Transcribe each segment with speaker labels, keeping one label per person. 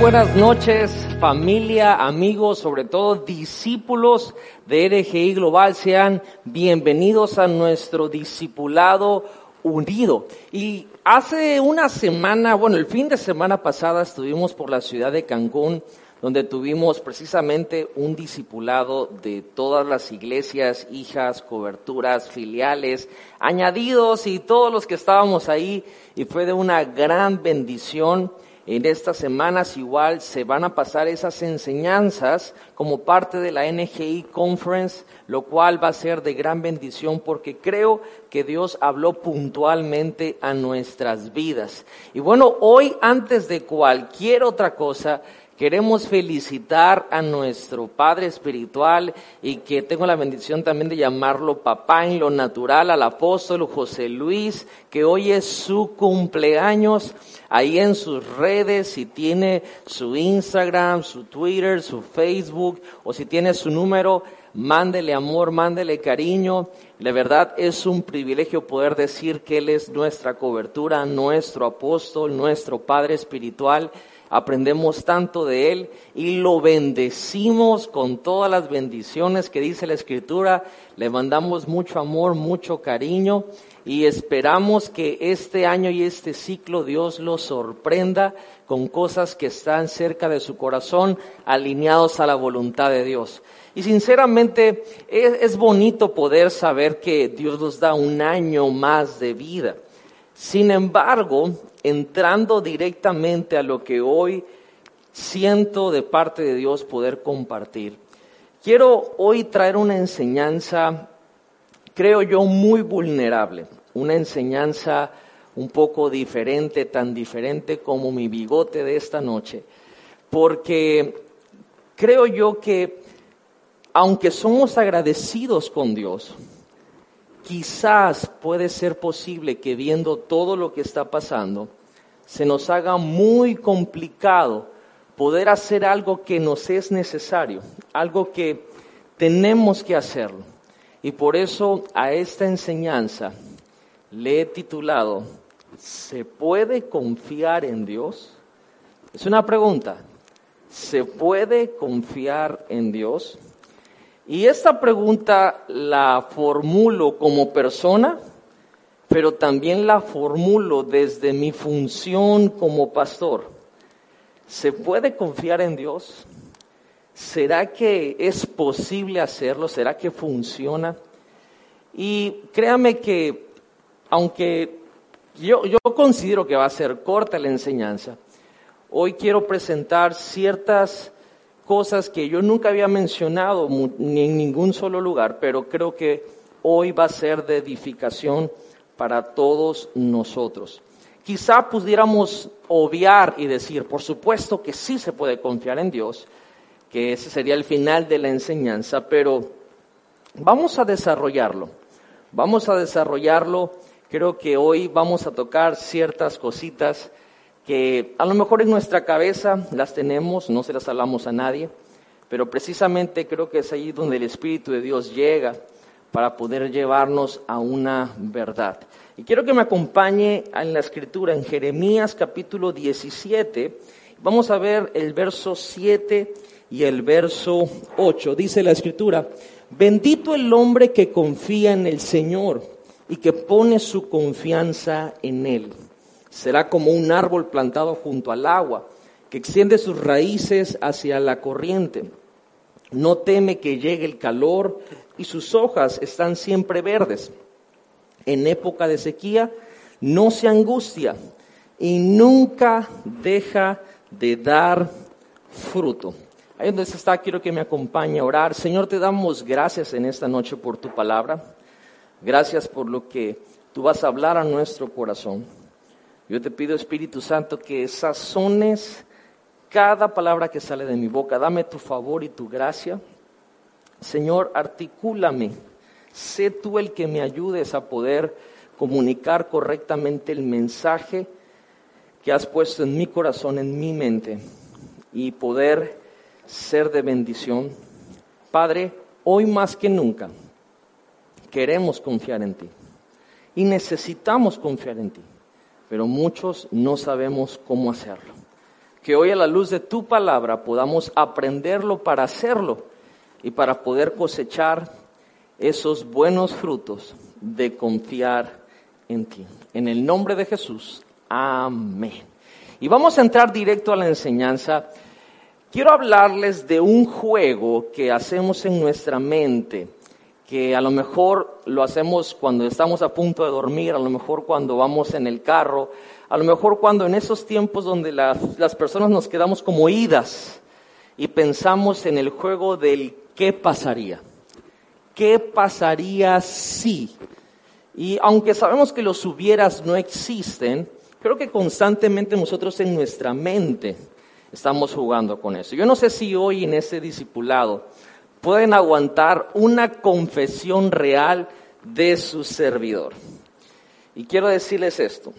Speaker 1: buenas noches, familia, amigos, sobre todo discípulos de RGI Global. Sean bienvenidos a nuestro discipulado unido. Y hace una semana, bueno, el fin de semana pasada estuvimos por la ciudad de Cancún, donde tuvimos precisamente un discipulado de todas las iglesias, hijas, coberturas, filiales, añadidos y todos los que estábamos ahí. Y fue de una gran bendición en estas semanas igual se van a pasar esas enseñanzas como parte de la NGI Conference, lo cual va a ser de gran bendición porque creo que Dios habló puntualmente a nuestras vidas. Y bueno, hoy antes de cualquier otra cosa, Queremos felicitar a nuestro Padre Espiritual y que tengo la bendición también de llamarlo papá en lo natural, al apóstol José Luis, que hoy es su cumpleaños. Ahí en sus redes, si tiene su Instagram, su Twitter, su Facebook o si tiene su número, mándele amor, mándele cariño. La verdad es un privilegio poder decir que Él es nuestra cobertura, nuestro apóstol, nuestro Padre Espiritual aprendemos tanto de Él y lo bendecimos con todas las bendiciones que dice la Escritura. Le mandamos mucho amor, mucho cariño y esperamos que este año y este ciclo Dios lo sorprenda con cosas que están cerca de su corazón, alineados a la voluntad de Dios. Y sinceramente es, bonito poder saber que Dios nos da un año más de vida. Sin embargo, entrando directamente a lo que hoy siento de parte de Dios poder compartir, quiero hoy traer una enseñanza, creo yo, muy vulnerable, una enseñanza un poco diferente, tan diferente como mi bigote de esta noche, porque creo yo que aunque somos agradecidos con Dios, quizás puede ser posible que viendo todo lo que está pasando, se nos haga muy complicado poder hacer algo que nos es necesario, algo que tenemos que hacerlo. Y por eso a esta enseñanza le he titulado, ¿se puede confiar en Dios? Es una pregunta, ¿se puede confiar en Dios? Y esta pregunta la formulo como persona, pero también la formulo desde mi función como pastor. ¿Se puede confiar en Dios? ¿Será que es posible hacerlo? ¿Será que funciona? Y créame que, aunque yo, yo considero que va a ser corta la enseñanza, hoy quiero presentar ciertas cosas que yo nunca había mencionado ni en ningún solo lugar, pero creo que hoy va a ser de edificación para todos nosotros. Quizá pudiéramos obviar y decir, por supuesto que sí se puede confiar en Dios, que ese sería el final de la enseñanza, pero vamos a desarrollarlo. Vamos a desarrollarlo. Creo que hoy vamos a tocar ciertas cositas que a lo mejor en nuestra cabeza las tenemos, no se las hablamos a nadie, pero precisamente creo que es ahí donde el Espíritu de Dios llega para poder llevarnos a una verdad. Y quiero que me acompañe en la escritura, en Jeremías capítulo 17, vamos a ver el verso 7 y el verso 8. Dice la escritura, bendito el hombre que confía en el Señor y que pone su confianza en Él Será como un árbol plantado junto al agua, que extiende sus raíces hacia la corriente. No teme que llegue el calor y sus hojas están siempre verdes. En época de sequía no se angustia y nunca deja de dar fruto. Ahí donde está, quiero que me acompañe a orar. Señor, te damos gracias en esta noche por tu palabra. Gracias por lo que tú vas a hablar a nuestro corazón. Yo te pido, Espíritu Santo, que sazones cada palabra que sale de mi boca. Dame tu favor y tu gracia. Señor, articúlame. Sé tú el que me ayudes a poder comunicar correctamente el mensaje que has puesto en mi corazón, en mi mente, y poder ser de bendición. Padre, hoy más que nunca queremos confiar en ti y necesitamos confiar en ti pero muchos no sabemos cómo hacerlo. que hoy a la luz de tu palabra podamos aprenderlo para hacerlo y para poder cosechar esos buenos frutos de confiar en ti. En el nombre de Jesús, amén. Y vamos a entrar directo a la enseñanza. Quiero hablarles de un juego que hacemos en nuestra mente, que a lo mejor lo hacemos cuando estamos a punto de dormir, a lo mejor cuando vamos en el carro, a lo mejor cuando en esos tiempos donde las, las personas nos quedamos como idas y pensamos en el juego del qué pasaría. ¿Qué pasaría si? Y aunque sabemos que los hubieras no existen, creo que constantemente nosotros en nuestra mente estamos jugando con eso. Yo no sé si hoy en ese discipulado pueden aguantar una confesión real de su servidor. Y quiero decirles esto.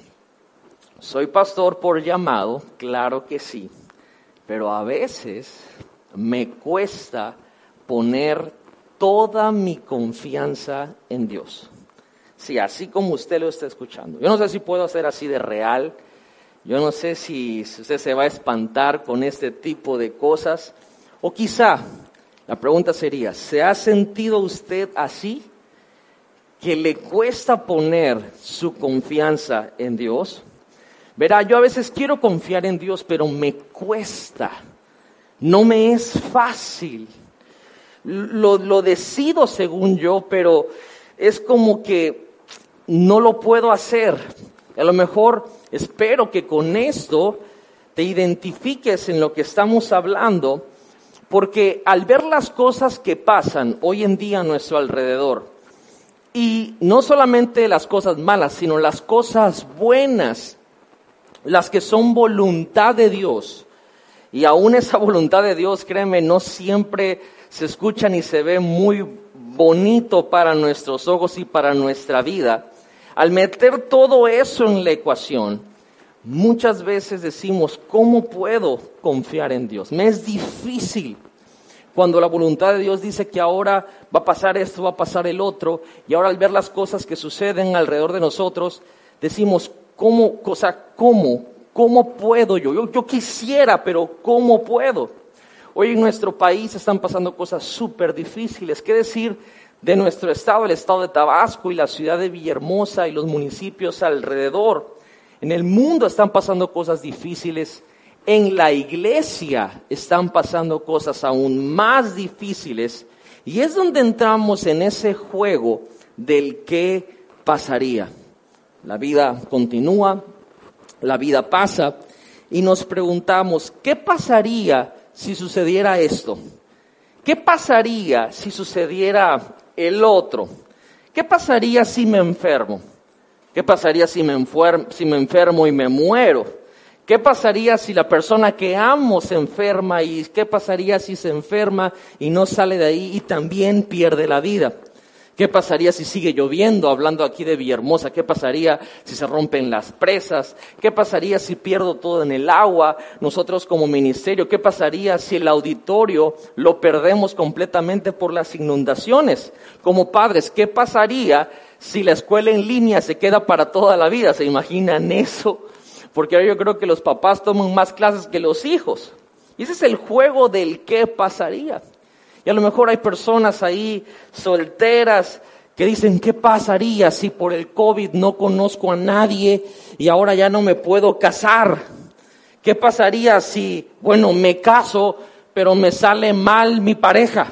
Speaker 1: Soy pastor por llamado, claro que sí, pero a veces me cuesta poner toda mi confianza en Dios. Sí, así como usted lo está escuchando. Yo no sé si puedo hacer así de real. Yo no sé si usted se va a espantar con este tipo de cosas. O quizá, la pregunta sería, ¿se ha sentido usted así? Que le cuesta poner su confianza en Dios. Verá, yo a veces quiero confiar en Dios, pero me cuesta. No me es fácil. Lo, lo decido según yo, pero es como que no lo puedo hacer. A lo mejor espero que con esto te identifiques en lo que estamos hablando, porque al ver las cosas que pasan hoy en día a nuestro alrededor, y no solamente las cosas malas, sino las cosas buenas las que son voluntad de Dios. Y aún esa voluntad de Dios, créeme, no siempre se escucha ni se ve muy bonito para nuestros ojos y para nuestra vida. Al meter todo eso en la ecuación, muchas veces decimos, ¿cómo puedo confiar en Dios? Me es difícil cuando la voluntad de Dios dice que ahora va a pasar esto, va a pasar el otro, y ahora al ver las cosas que suceden alrededor de nosotros, decimos, ¿Cómo, cosa, cómo, cómo puedo yo? yo? Yo quisiera, pero ¿cómo puedo? Hoy en nuestro país están pasando cosas súper difíciles. ¿Qué decir de nuestro estado, el estado de Tabasco y la ciudad de Villahermosa y los municipios alrededor? En el mundo están pasando cosas difíciles. En la iglesia están pasando cosas aún más difíciles. Y es donde entramos en ese juego del qué pasaría. La vida continúa, la vida pasa y nos preguntamos, ¿qué pasaría si sucediera esto? ¿Qué pasaría si sucediera el otro? ¿Qué pasaría si me enfermo? ¿Qué pasaría si me, si me enfermo y me muero? ¿Qué pasaría si la persona que amo se enferma y qué pasaría si se enferma y no sale de ahí y también pierde la vida? ¿Qué pasaría si sigue lloviendo? Hablando aquí de Villahermosa, ¿qué pasaría si se rompen las presas? ¿Qué pasaría si pierdo todo en el agua? Nosotros como ministerio, ¿qué pasaría si el auditorio lo perdemos completamente por las inundaciones? Como padres, ¿qué pasaría si la escuela en línea se queda para toda la vida? ¿Se imaginan eso? Porque ahora yo creo que los papás toman más clases que los hijos. Y ese es el juego del qué pasaría. Y a lo mejor hay personas ahí solteras que dicen, ¿qué pasaría si por el COVID no conozco a nadie y ahora ya no me puedo casar? ¿Qué pasaría si, bueno, me caso, pero me sale mal mi pareja?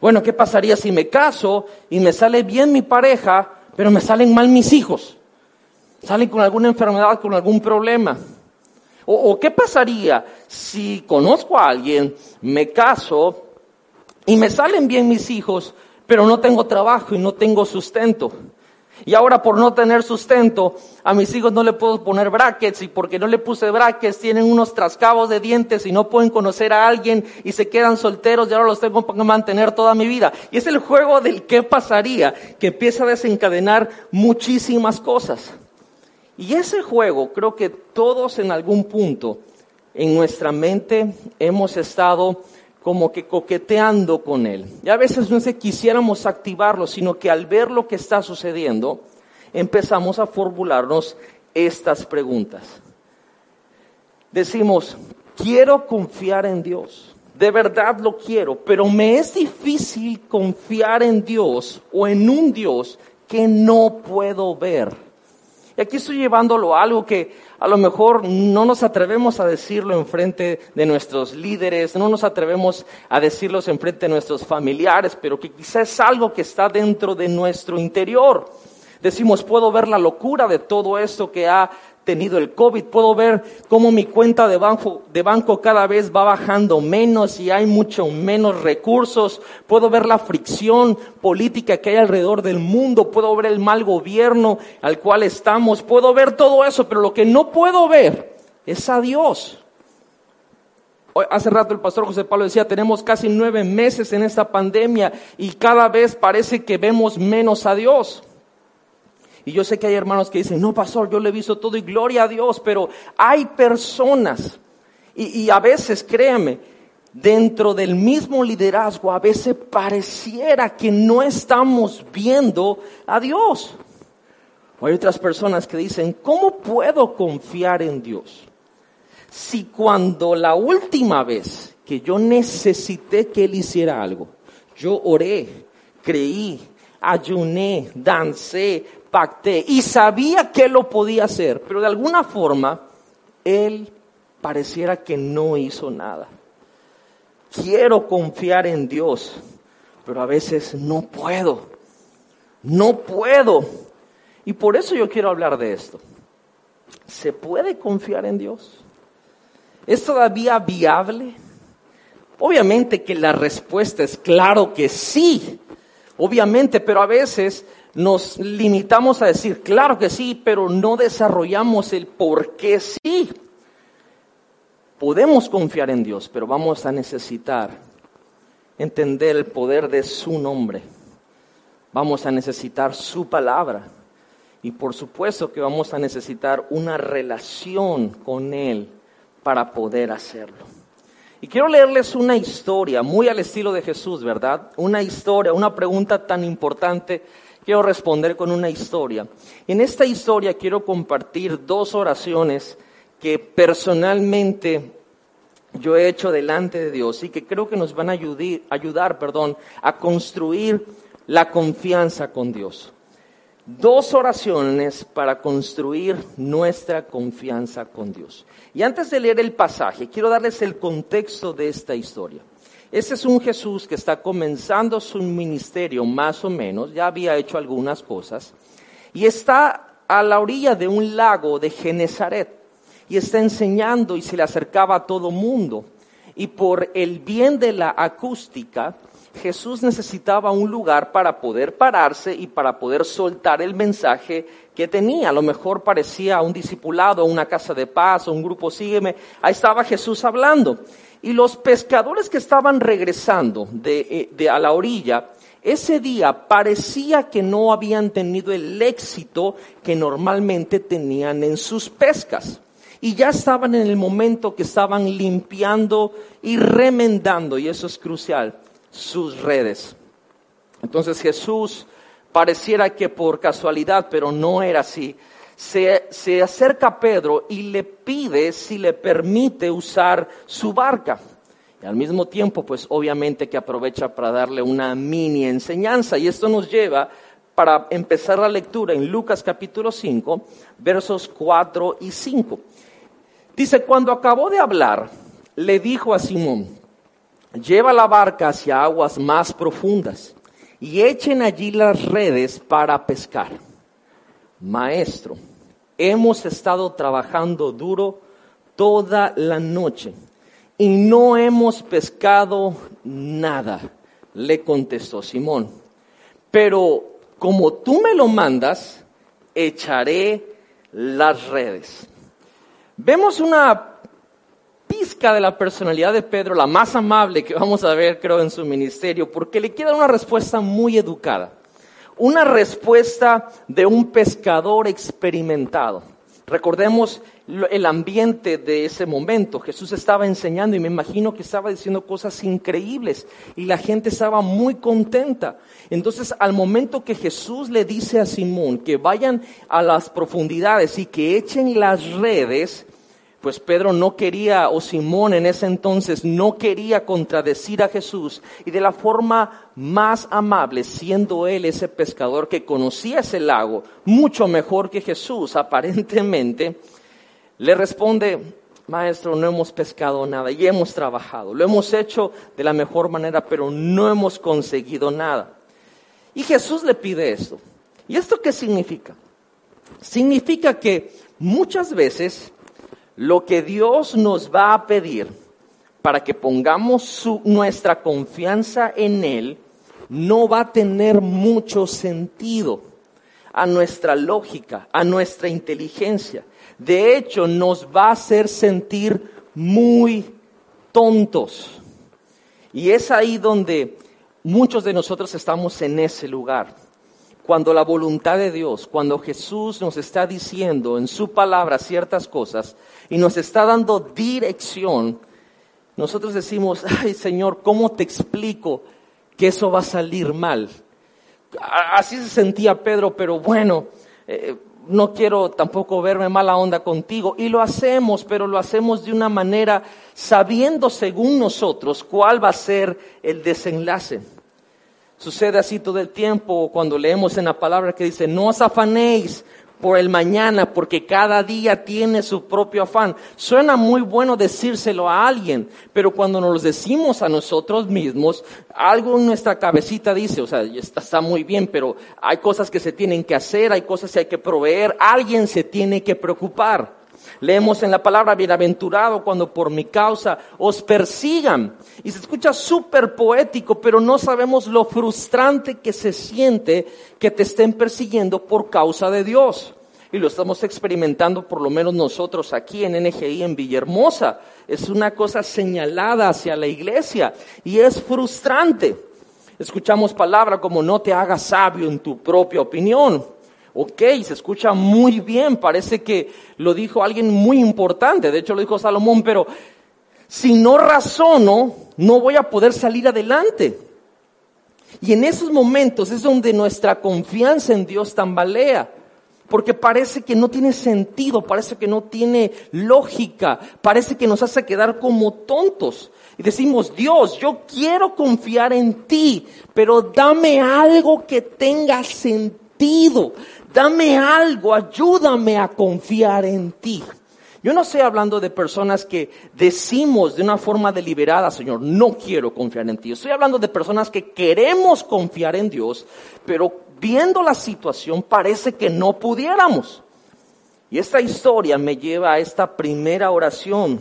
Speaker 1: Bueno, ¿qué pasaría si me caso y me sale bien mi pareja, pero me salen mal mis hijos? Salen con alguna enfermedad, con algún problema. O, o qué pasaría si conozco a alguien, me caso, y me salen bien mis hijos, pero no tengo trabajo y no tengo sustento. Y ahora por no tener sustento, a mis hijos no le puedo poner brackets y porque no le puse brackets tienen unos trascabos de dientes y no pueden conocer a alguien y se quedan solteros y ahora los tengo para mantener toda mi vida. Y es el juego del qué pasaría que empieza a desencadenar muchísimas cosas. Y ese juego creo que todos en algún punto en nuestra mente hemos estado como que coqueteando con él. Y a veces no es que quisiéramos activarlo, sino que al ver lo que está sucediendo, empezamos a formularnos estas preguntas. decimos, quiero confiar en Dios, de verdad lo quiero, pero me es difícil confiar en Dios o en un Dios que no puedo ver. Y aquí estoy llevándolo a algo que a lo mejor no nos atrevemos a decirlo en frente de nuestros líderes, no nos atrevemos a decirlo en frente de nuestros familiares, pero que quizás es algo que está dentro de nuestro interior. Decimos, puedo ver la locura de todo esto que ha tenido el COVID, puedo ver cómo mi cuenta de banco, de banco cada vez va bajando menos y hay mucho menos recursos, puedo ver la fricción política que hay alrededor del mundo, puedo ver el mal gobierno al cual estamos, puedo ver todo eso, pero lo que no puedo ver es a Dios. Hace rato el pastor José Pablo decía, tenemos casi nueve meses en esta pandemia y cada vez parece que vemos menos a Dios. Y yo sé que hay hermanos que dicen, no, pastor, yo le he visto todo y gloria a Dios, pero hay personas, y, a veces, créeme, dentro del mismo liderazgo, a veces pareciera que no estamos viendo a Dios. O hay otras personas que dicen, ¿cómo puedo confiar en Dios? Si cuando la última vez que yo necesité que Él hiciera algo, yo oré, creí, ayuné, dancé, pacté y sabía que lo podía hacer, pero de alguna forma él pareciera que no hizo nada. Quiero confiar en Dios, pero a veces no puedo. No puedo. Y por eso yo quiero hablar de esto. ¿Se puede confiar en Dios? ¿Es todavía viable? Obviamente que la respuesta es claro que sí. Obviamente, pero a veces nos limitamos a decir, claro que sí, pero no desarrollamos el por qué sí. Podemos confiar en Dios, pero vamos a necesitar entender el poder de su nombre. Vamos a necesitar su palabra. Y por supuesto que vamos a necesitar una relación con Él para poder hacerlo. Y quiero leerles una historia muy al estilo de Jesús, ¿verdad? Una historia, una pregunta tan importante quiero responder con una historia. En esta historia quiero compartir dos oraciones que personalmente yo he hecho delante de Dios y que creo que nos van a ayudar, ayudar perdón, a construir la confianza con Dios. Dos oraciones para construir nuestra confianza con Dios. Y antes de leer el pasaje, quiero darles el contexto de esta historia. Ese es un Jesús que está comenzando su ministerio más o menos, ya había hecho algunas cosas, y está a la orilla de un lago de Genezaret y está enseñando y se le acercaba a todo mundo. Y por el bien de la acústica, Jesús necesitaba un lugar para poder pararse y para poder soltar el mensaje que tenía. A lo mejor parecía un discipulado, una casa de paz, un grupo sígueme. Ahí estaba Jesús hablando. Y los pescadores que estaban regresando de, eh, a la orilla, ese día parecía que no habían tenido el éxito que normalmente tenían en sus pescas. Y ya estaban en el momento que estaban limpiando y remendando, y eso es crucial, sus redes. Entonces Jesús pareciera que por casualidad, pero no era así, se, acerca a Pedro y le pide si le permite usar su barca. Y al mismo tiempo, pues obviamente que aprovecha para darle una mini enseñanza. Y esto nos lleva para empezar la lectura en Lucas capítulo 5, versos 4 y 5. Dice, cuando acabó de hablar, le dijo a Simón, lleva la barca hacia aguas más profundas y echen allí las redes para pescar. Maestro, hemos estado trabajando duro toda la noche y no hemos pescado nada, le contestó Simón. Pero como tú me lo mandas, echaré las redes. Vemos una pizca de la personalidad de Pedro, la más amable que vamos a ver, creo, en su ministerio, porque le queda una respuesta muy educada una respuesta de un pescador experimentado. Recordemos el ambiente de ese momento. Jesús estaba enseñando y me imagino que estaba diciendo cosas increíbles y la gente estaba muy contenta. Entonces, al momento que Jesús le dice a Simón que vayan a las profundidades y que echen las redes, pues Pedro no quería, o Simón en ese entonces no quería contradecir a Jesús y de la forma más amable, siendo él ese pescador que conocía ese lago mucho mejor que Jesús aparentemente, le responde, maestro, no hemos pescado nada y hemos trabajado, lo hemos hecho de la mejor manera, pero no hemos conseguido nada. Y Jesús le pide esto. ¿Y esto qué significa? Significa que muchas veces lo que Dios nos va a pedir para que pongamos nuestra confianza en Él no va a tener mucho sentido a nuestra lógica, a nuestra inteligencia. De hecho, nos va a hacer sentir muy tontos. Y es ahí donde muchos de nosotros estamos en ese lugar cuando la voluntad de Dios, cuando Jesús nos está diciendo en su palabra ciertas cosas y nos está dando dirección, nosotros decimos, ay Señor, ¿cómo te explico que eso va a salir mal? Así se sentía Pedro, pero bueno, eh, no quiero tampoco verme mala onda contigo. Y lo hacemos, pero lo hacemos de una manera sabiendo según nosotros cuál va a ser el desenlace. Sucede así todo el tiempo cuando leemos en la palabra que dice, no os afanéis por el mañana, porque cada día tiene su propio afán. Suena muy bueno decírselo a alguien, pero cuando nos lo decimos a nosotros mismos, algo en nuestra cabecita dice, o sea, está, está muy bien, pero hay cosas que se tienen que hacer, hay cosas que hay que proveer, alguien se tiene que preocupar. Leemos en la palabra bienaventurado cuando por mi causa os persigan. Y se escucha súper poético, pero no sabemos lo frustrante que se siente que te estén persiguiendo por causa de Dios. Y lo estamos experimentando por lo menos nosotros aquí en NGI, en Villahermosa. Es una cosa señalada hacia la iglesia y es frustrante. Escuchamos palabras como no te hagas sabio en tu propia opinión Ok, se escucha muy bien, parece que lo dijo alguien muy importante, de hecho lo dijo Salomón, pero si no razono, no voy a poder salir adelante. Y en esos momentos es donde nuestra confianza en Dios tambalea, porque parece que no tiene sentido, parece que no tiene lógica, parece que nos hace quedar como tontos. Y decimos, Dios, yo quiero confiar en ti, pero dame algo que tenga sentido dame algo, ayúdame a confiar en ti. Yo no estoy hablando de personas que decimos de una forma deliberada, Señor, no quiero confiar en ti. Estoy hablando de personas que queremos confiar en Dios, pero viendo la situación parece que no pudiéramos. Y esta historia me lleva a esta primera oración.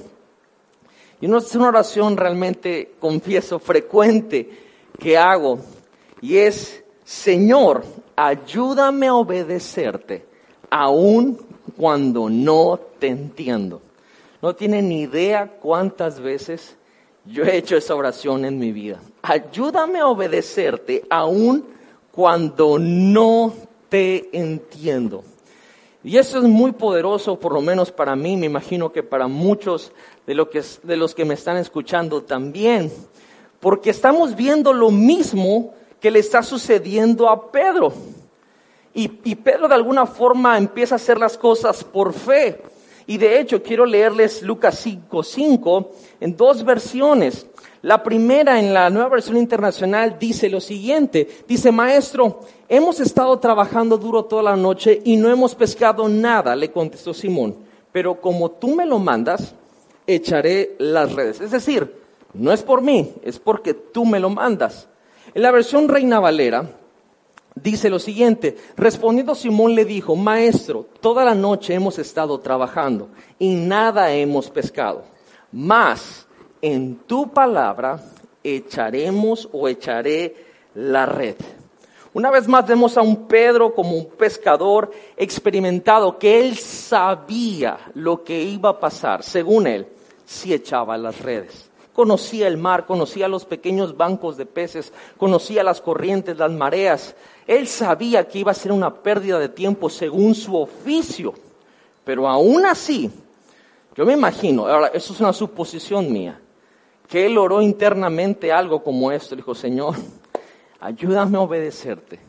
Speaker 1: Y no es una oración realmente, confieso, frecuente que hago. Y es, Señor, ayúdame a obedecerte aun cuando no te entiendo. No tienen ni idea cuántas veces yo he hecho esa oración en mi vida. Ayúdame a obedecerte aun cuando no te entiendo. Y eso es muy poderoso, por lo menos para mí, me imagino que para muchos de, de los que me están escuchando también, porque estamos viendo lo mismo que le está sucediendo a Pedro. Y, Pedro de alguna forma empieza a hacer las cosas por fe. Y de hecho quiero leerles Lucas 5.5 en dos versiones. La primera en la nueva versión internacional dice lo siguiente. Dice, maestro, hemos estado trabajando duro toda la noche y no hemos pescado nada, le contestó Simón. Pero como tú me lo mandas, echaré las redes. Es decir, no es por mí, es porque tú me lo mandas. En la versión Reina Valera dice lo siguiente, respondiendo Simón le dijo, Maestro, toda la noche hemos estado trabajando y nada hemos pescado, mas en tu palabra echaremos o echaré la red. Una vez más vemos a un Pedro como un pescador experimentado, que él sabía lo que iba a pasar, según él, si echaba las redes conocía el mar, conocía los pequeños bancos de peces, conocía las corrientes, las mareas. Él sabía que iba a ser una pérdida de tiempo según su oficio, pero aún así, yo me imagino, ahora eso es una suposición mía, que él oró internamente algo como esto, dijo, Señor, ayúdame a obedecerte,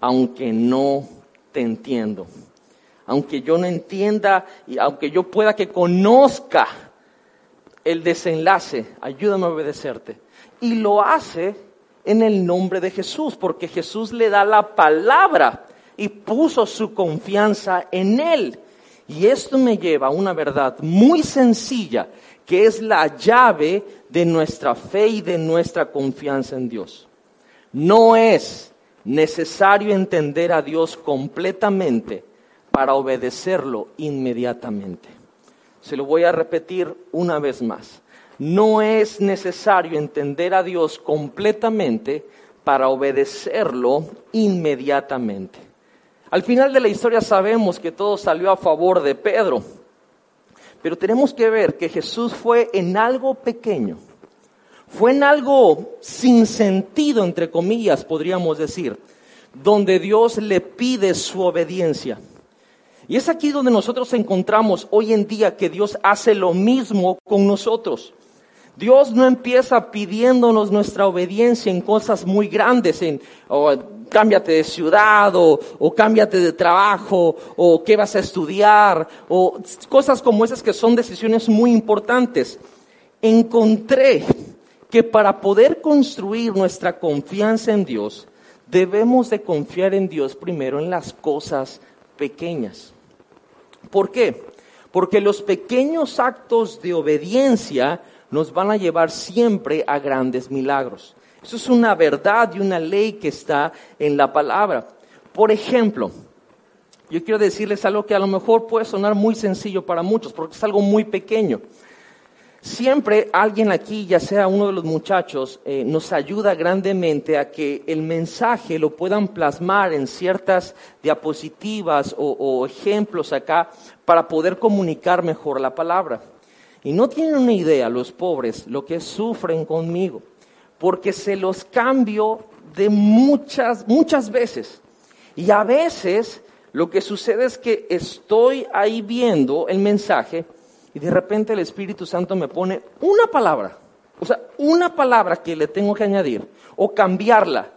Speaker 1: aunque no te entiendo. aunque yo no entienda y aunque yo pueda que conozca el desenlace, ayúdame a obedecerte. Y lo hace en el nombre de Jesús, porque Jesús le da la palabra y puso su confianza en él. Y esto me lleva a una verdad muy sencilla, que es la llave de nuestra fe y de nuestra confianza en Dios. No es necesario entender a Dios completamente para obedecerlo inmediatamente. Se lo voy a repetir una vez más. No es necesario entender a Dios completamente para obedecerlo inmediatamente. Al final de la historia sabemos que todo salió a favor de Pedro, pero tenemos que ver que Jesús fue en algo pequeño, fue en algo sin sentido, entre comillas, podríamos decir, donde Dios le pide su obediencia. Y es aquí donde nosotros encontramos hoy en día que Dios hace lo mismo con nosotros. Dios no empieza pidiéndonos nuestra obediencia en cosas muy grandes, en cámbiate de ciudad o, o cámbiate de trabajo o qué vas a estudiar o cosas como esas que son decisiones muy importantes. Encontré que para poder construir nuestra confianza en Dios, debemos de confiar en Dios primero en las cosas pequeñas. ¿Por qué? Porque los pequeños actos de obediencia nos van a llevar siempre a grandes milagros. Eso es una verdad y una ley que está en la palabra. Por ejemplo, yo quiero decirles algo que a lo mejor puede sonar muy sencillo para muchos, porque es algo muy pequeño. Siempre alguien aquí, ya sea uno de los muchachos, eh, nos ayuda grandemente a que el mensaje lo puedan plasmar en ciertas diapositivas o, o ejemplos acá para poder comunicar mejor la palabra. Y no tienen una idea los pobres lo que sufren conmigo porque se los cambio de muchas, muchas veces. Y a veces lo que sucede es que estoy ahí viendo el mensaje y de repente el Espíritu Santo me pone una palabra, o sea, una palabra que le tengo que añadir o cambiarla.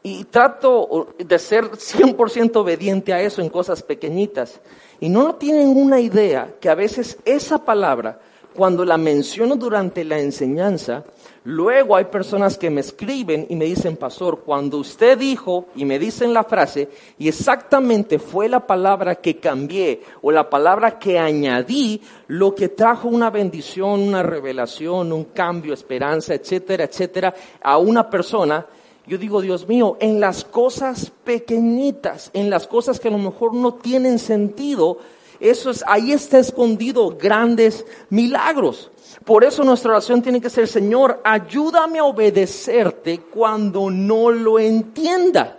Speaker 1: Y trato de ser 100% obediente a eso en cosas pequeñitas. Y no tienen una idea que a veces esa palabra, cuando la menciono durante la enseñanza, Luego hay personas que me escriben y me dicen, pastor, cuando usted dijo y me dicen la frase y exactamente fue la palabra que cambié o la palabra que añadí, lo que trajo una bendición, una revelación, un cambio, esperanza, etcétera, etcétera, a una persona, yo digo, Dios mío, en las cosas pequeñitas, en las cosas que a lo mejor no tienen sentido, eso es, ahí está escondido grandes milagros. Por eso nuestra oración tiene que ser, Señor, ayúdame a obedecerte cuando no lo entienda.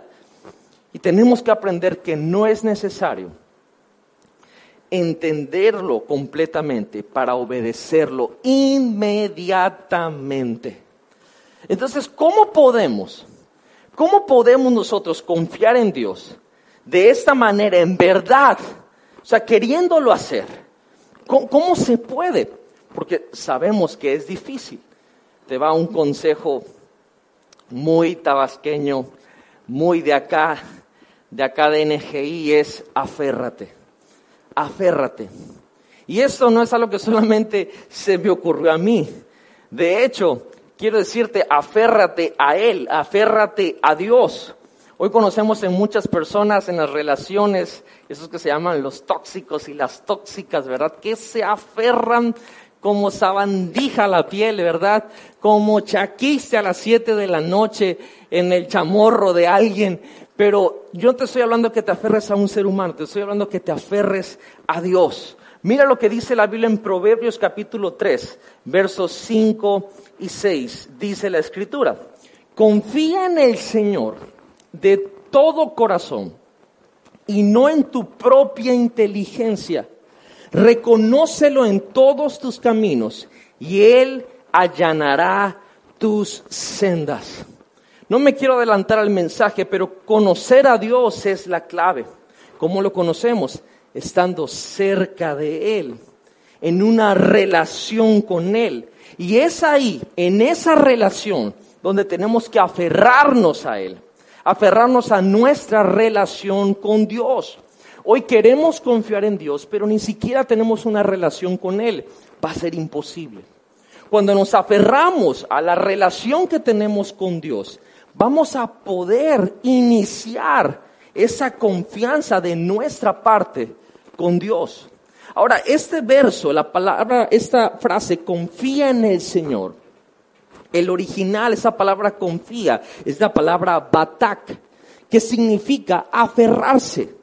Speaker 1: Y tenemos que aprender que no es necesario entenderlo completamente para obedecerlo inmediatamente. Entonces, ¿cómo podemos, cómo podemos nosotros confiar en Dios de esta manera en verdad? O sea, queriéndolo hacer. ¿Cómo, se puede? Porque sabemos que es difícil. Te va un consejo muy tabasqueño, muy de acá, de acá de NGI, es aférrate, aférrate. Y esto no es algo que solamente se me ocurrió a mí. De hecho, quiero decirte, aférrate a Él, aférrate a Dios. Hoy conocemos en muchas personas en las relaciones, esos que se llaman los tóxicos y las tóxicas, ¿verdad? Que se aferran como sabandija la piel, ¿verdad? Como chaquiste a las siete de la noche en el chamorro de alguien. Pero yo te estoy hablando que te aferres a un ser humano, te estoy hablando que te aferres a Dios. Mira lo que dice la Biblia en Proverbios capítulo 3, versos 5 y 6. Dice la escritura, confía en el Señor de todo corazón y no en tu propia inteligencia. Reconócelo en todos tus caminos y Él allanará tus sendas. No me quiero adelantar al mensaje, pero conocer a Dios es la clave. ¿Cómo lo conocemos? Estando cerca de Él, en una relación con Él. Y es ahí, en esa relación, donde tenemos que aferrarnos a Él aferrarnos a nuestra relación con Dios. Hoy queremos confiar en Dios, pero ni siquiera tenemos una relación con Él. Va a ser imposible. Cuando nos aferramos a la relación que tenemos con Dios, vamos a poder iniciar esa confianza de nuestra parte con Dios. Ahora, este verso, la palabra, esta frase, confía en el Señor. El original, esa palabra confía, es la palabra batak, que significa aferrarse.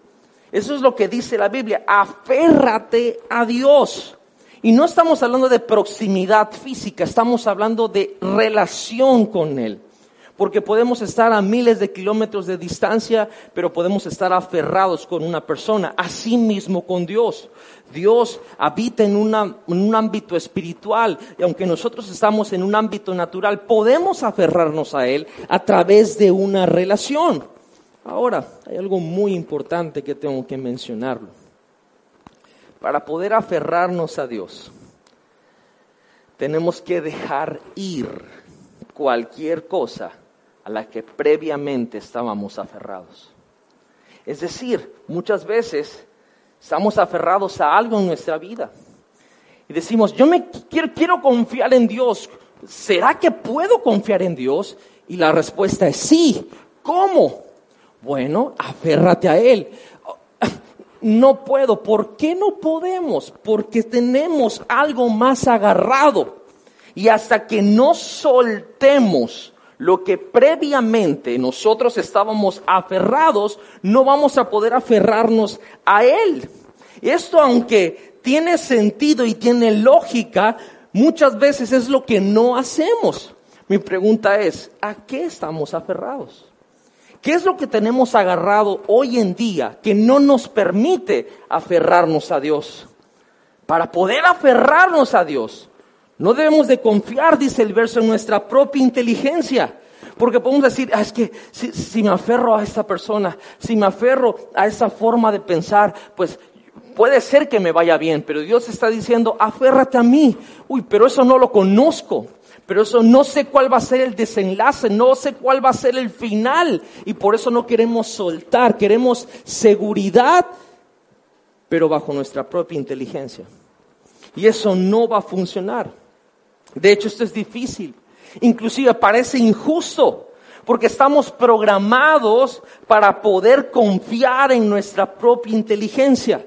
Speaker 1: Eso es lo que dice la Biblia, aférrate a Dios. Y no estamos hablando de proximidad física, estamos hablando de relación con Él porque podemos estar a miles de kilómetros de distancia, pero podemos estar aferrados con una persona, así mismo con Dios. Dios habita en, un ámbito espiritual y aunque nosotros estamos en un ámbito natural, podemos aferrarnos a Él a través de una relación. Ahora, hay algo muy importante que tengo que mencionarlo. Para poder aferrarnos a Dios, tenemos que dejar ir cualquier cosa a la que previamente estábamos aferrados. Es decir, muchas veces estamos aferrados a algo en nuestra vida y decimos, yo me quiero, quiero confiar en Dios. ¿Será que puedo confiar en Dios? Y la respuesta es sí. ¿Cómo? Bueno, aférrate a Él. No puedo. ¿Por qué no podemos? Porque tenemos algo más agarrado. Y hasta que no soltemos lo que previamente nosotros estábamos aferrados, no vamos a poder aferrarnos a Él. Esto, aunque tiene sentido y tiene lógica, muchas veces es lo que no hacemos. Mi pregunta es, ¿a qué estamos aferrados? ¿Qué es lo que tenemos agarrado hoy en día que no nos permite aferrarnos a Dios? Para poder aferrarnos a Dios, no debemos de confiar, dice el verso, en nuestra propia inteligencia. Porque podemos decir, ah, es que si, me aferro a esta persona, si me aferro a esa forma de pensar, pues puede ser que me vaya bien, pero Dios está diciendo, aférrate a mí. Uy, pero eso no lo conozco. Pero eso no sé cuál va a ser el desenlace, no sé cuál va a ser el final. Y por eso no queremos soltar, queremos seguridad, pero bajo nuestra propia inteligencia. Y eso no va a funcionar. De hecho, esto es difícil. Inclusive parece injusto, porque estamos programados para poder confiar en nuestra propia inteligencia.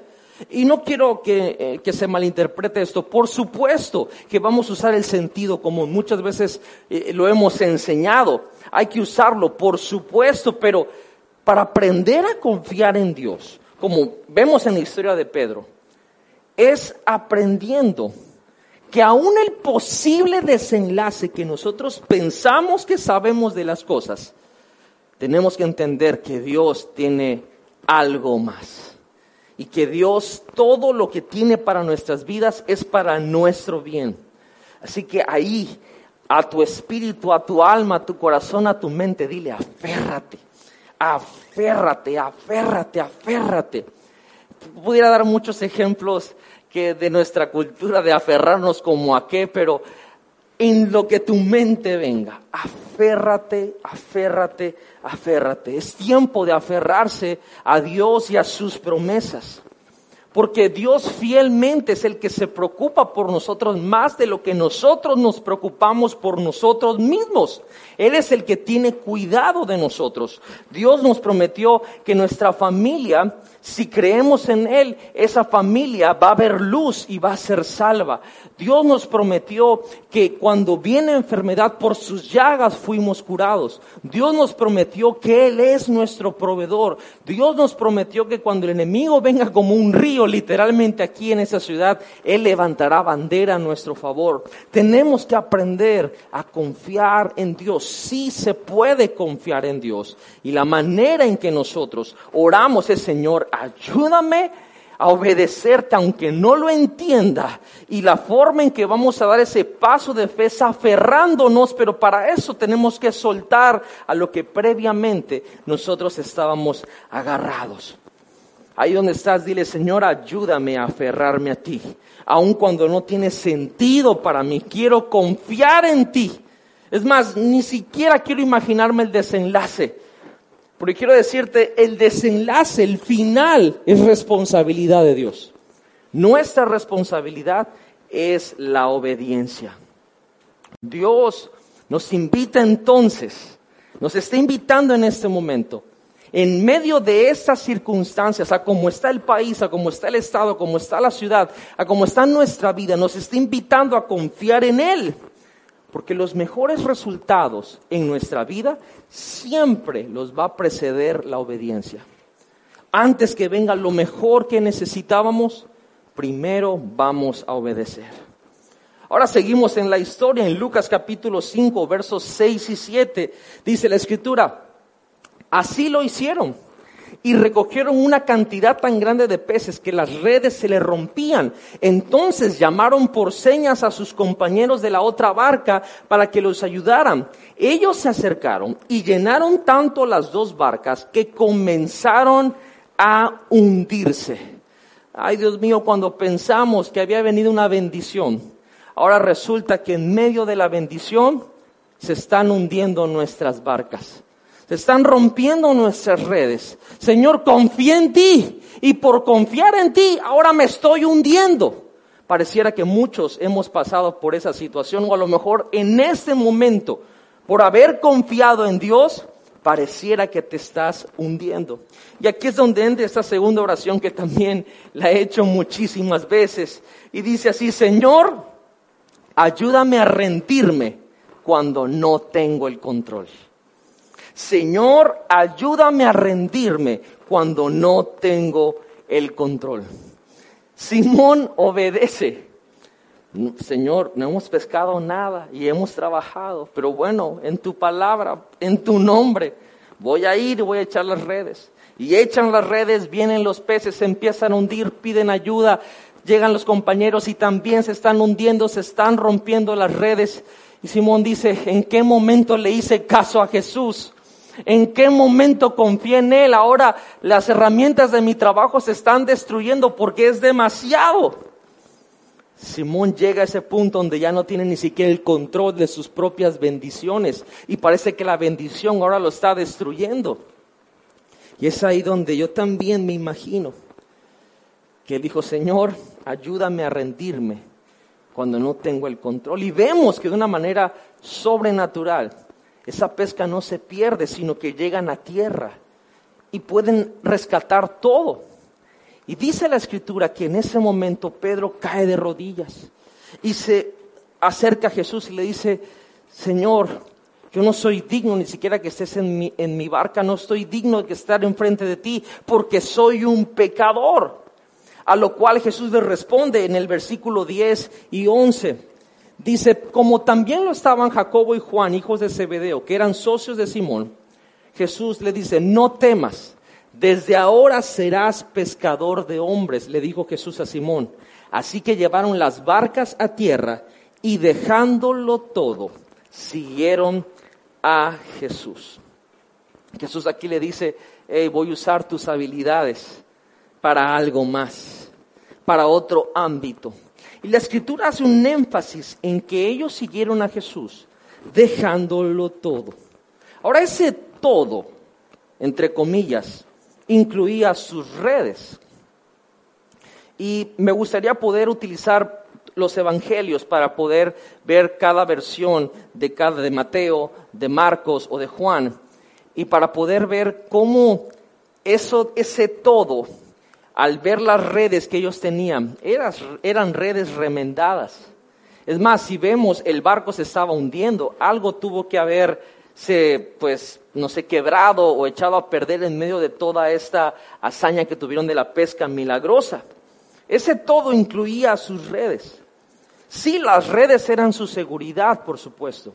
Speaker 1: Y no quiero que, eh, se malinterprete esto. Por supuesto que vamos a usar el sentido común. Muchas veces eh, lo hemos enseñado. Hay que usarlo, por supuesto, pero para aprender a confiar en Dios, como vemos en la historia de Pedro, es aprendiendo que aún el posible desenlace que nosotros pensamos que sabemos de las cosas, tenemos que entender que Dios tiene algo más. Y que Dios todo lo que tiene para nuestras vidas es para nuestro bien. Así que ahí, a tu espíritu, a tu alma, a tu corazón, a tu mente, dile, aférrate, aférrate, aférrate, aférrate. Pudiera dar muchos ejemplos que de nuestra cultura de aferrarnos como a qué, pero en lo que tu mente venga, aférrate, aférrate, aférrate. Es tiempo de aferrarse a Dios y a sus promesas. Porque Dios fielmente es el que se preocupa por nosotros más de lo que nosotros nos preocupamos por nosotros mismos. Él es el que tiene cuidado de nosotros. Dios nos prometió que nuestra familia si creemos en Él, esa familia va a ver luz y va a ser salva. Dios nos prometió que cuando viene enfermedad por sus llagas fuimos curados. Dios nos prometió que Él es nuestro proveedor. Dios nos prometió que cuando el enemigo venga como un río, literalmente aquí en esa ciudad, Él levantará bandera a nuestro favor. Tenemos que aprender a confiar en Dios. Sí se puede confiar en Dios. Y la manera en que nosotros oramos es, Señor, ayúdame a obedecerte aunque no lo entienda. Y la forma en que vamos a dar ese paso de fe es aferrándonos, pero para eso tenemos que soltar a lo que previamente nosotros estábamos agarrados. Ahí donde estás, dile, Señor, ayúdame a aferrarme a ti. Aun cuando no tiene sentido para mí, quiero confiar en ti. Es más, ni siquiera quiero imaginarme el desenlace Porque quiero decirte, el desenlace, el final es responsabilidad de Dios. Nuestra responsabilidad es la obediencia. Dios nos invita entonces, nos está invitando en este momento, en medio de estas circunstancias, a cómo está el país, a cómo está el Estado, a cómo está la ciudad, a cómo está nuestra vida, nos está invitando a confiar en Él. Porque los mejores resultados en nuestra vida siempre los va a preceder la obediencia. Antes que venga lo mejor que necesitábamos, primero vamos a obedecer. Ahora seguimos en la historia, en Lucas capítulo 5, versos 6 y 7. Dice la escritura, así lo hicieron y recogieron una cantidad tan grande de peces que las redes se le rompían. Entonces llamaron por señas a sus compañeros de la otra barca para que los ayudaran. Ellos se acercaron y llenaron tanto las dos barcas que comenzaron a hundirse. Ay Dios mío, cuando pensamos que había venido una bendición, ahora resulta que en medio de la bendición se están hundiendo nuestras barcas. Están rompiendo nuestras redes. Señor, confía en ti. Y por confiar en ti, ahora me estoy hundiendo. Pareciera que muchos hemos pasado por esa situación o a lo mejor en este momento, por haber confiado en Dios, pareciera que te estás hundiendo. Y aquí es donde entra esta segunda oración que también la he hecho muchísimas veces. Y dice así, Señor, ayúdame a rendirme cuando no tengo el control. Señor, ayúdame a rendirme cuando no tengo el control. Simón obedece. Señor, no hemos pescado nada y hemos trabajado, pero bueno, en tu palabra, en tu nombre, voy a ir y voy a echar las redes. Y echan las redes, vienen los peces, se empiezan a hundir, piden ayuda, llegan los compañeros y también se están hundiendo, se están rompiendo las redes. Y Simón dice, ¿en qué momento le hice caso a Jesús? ¿En qué momento confié en Él? Ahora las herramientas de mi trabajo se están destruyendo porque es demasiado. Simón llega a ese punto donde ya no tiene ni siquiera el control de sus propias bendiciones y parece que la bendición ahora lo está destruyendo. Y es ahí donde yo también me imagino que dijo, Señor, ayúdame a rendirme cuando no tengo el control. Y vemos que de una manera sobrenatural esa pesca no se pierde, sino que llegan a tierra y pueden rescatar todo. Y dice la escritura que en ese momento Pedro cae de rodillas y se acerca a Jesús y le dice, Señor, yo no soy digno ni siquiera que estés en mi, en mi barca, no estoy digno de estar enfrente de ti porque soy un pecador. A lo cual Jesús le responde en el versículo 10 y 11. Dice, como también lo estaban Jacobo y Juan, hijos de Zebedeo, que eran socios de Simón, Jesús le dice, no temas, desde ahora serás pescador de hombres, le dijo Jesús a Simón. Así que llevaron las barcas a tierra y dejándolo todo, siguieron a Jesús. Jesús aquí le dice, voy a usar tus habilidades para algo más, para otro ámbito. Y la escritura hace un énfasis en que ellos siguieron a Jesús, dejándolo todo. Ahora ese todo, entre comillas, incluía sus redes. Y me gustaría poder utilizar los evangelios para poder ver cada versión de cada de Mateo, de Marcos o de Juan y para poder ver cómo eso ese todo al ver las redes que ellos tenían, eran, redes remendadas. Es más, si vemos el barco se estaba hundiendo, algo tuvo que haberse, pues, no sé, quebrado o echado a perder en medio de toda esta hazaña que tuvieron de la pesca milagrosa. Ese todo incluía sus redes. Sí, las redes eran su seguridad, por supuesto.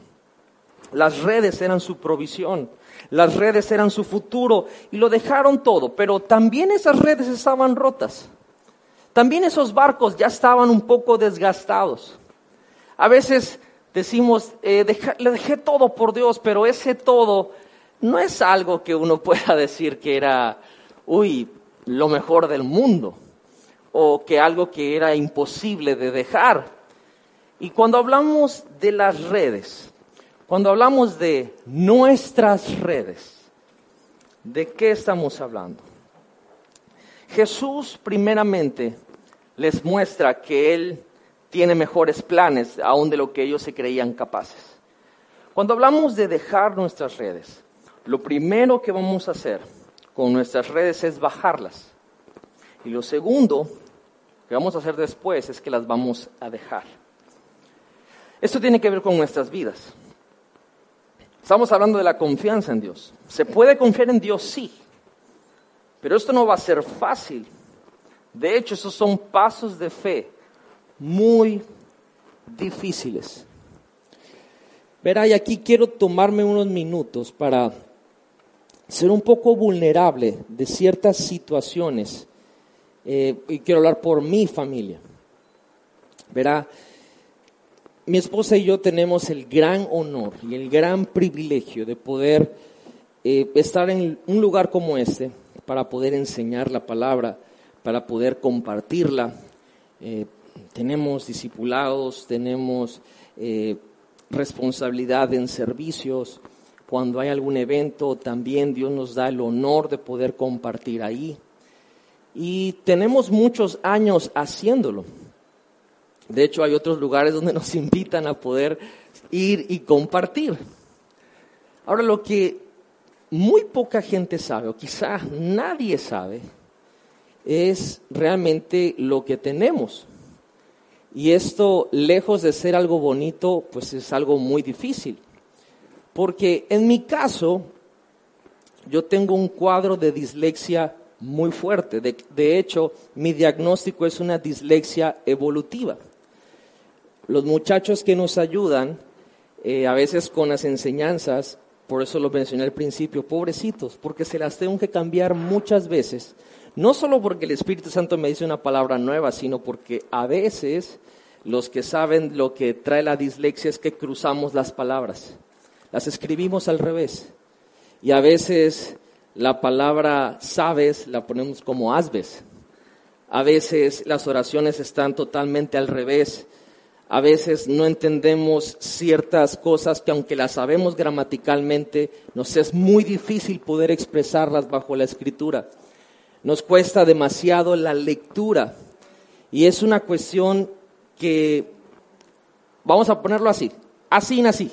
Speaker 1: Las redes eran su provisión. Las redes eran su futuro y lo dejaron todo, pero también esas redes estaban rotas. También esos barcos ya estaban un poco desgastados. A veces decimos, eh, le dejé todo por Dios, pero ese todo no es algo que uno pueda decir que era, uy, lo mejor del mundo, o que algo que era imposible de dejar. Y cuando hablamos de las redes, cuando hablamos de nuestras redes, ¿De qué estamos hablando? Jesús primeramente les muestra que Él tiene mejores planes aún de lo que ellos se creían capaces. Cuando hablamos de dejar nuestras redes, lo primero que vamos a hacer con nuestras redes es bajarlas. Y lo segundo que vamos a hacer después es que las vamos a dejar. Esto tiene que ver con nuestras vidas. Estamos hablando de la confianza en Dios. ¿Se puede confiar en Dios? Sí. Pero esto no va a ser fácil. De hecho, esos son pasos de fe muy difíciles. Verá, y aquí quiero tomarme unos minutos para ser un poco vulnerable de ciertas situaciones. Eh, y quiero hablar por mi familia. Verá, mi esposa y yo tenemos el gran honor y el gran privilegio de poder eh, estar en un lugar como este para poder enseñar la palabra, para poder compartirla. Eh, tenemos discipulados, tenemos eh, responsabilidad en servicios. Cuando hay algún evento, también Dios nos da el honor de poder compartir ahí. Y tenemos muchos años haciéndolo. De hecho, hay otros lugares donde nos invitan a poder ir y compartir. Ahora, lo que muy poca gente sabe, o quizá nadie sabe, es realmente lo que tenemos. Y esto, lejos de ser algo bonito, pues es algo muy difícil. Porque en mi caso, yo tengo un cuadro de dislexia muy fuerte. De, hecho, mi diagnóstico es una dislexia evolutiva los muchachos que nos ayudan, eh, a veces con las enseñanzas, por eso lo mencioné al principio, pobrecitos, porque se las tengo que cambiar muchas veces. No solo porque el Espíritu Santo me dice una palabra nueva, sino porque a veces los que saben lo que trae la dislexia es que cruzamos las palabras, las escribimos al revés. Y a veces la palabra sabes la ponemos como asbes. A veces las oraciones están totalmente al revés a veces no entendemos ciertas cosas que aunque las sabemos gramaticalmente, nos es muy difícil poder expresarlas bajo la escritura. Nos cuesta demasiado la lectura. Y es una cuestión que, vamos a ponerlo así, así nací.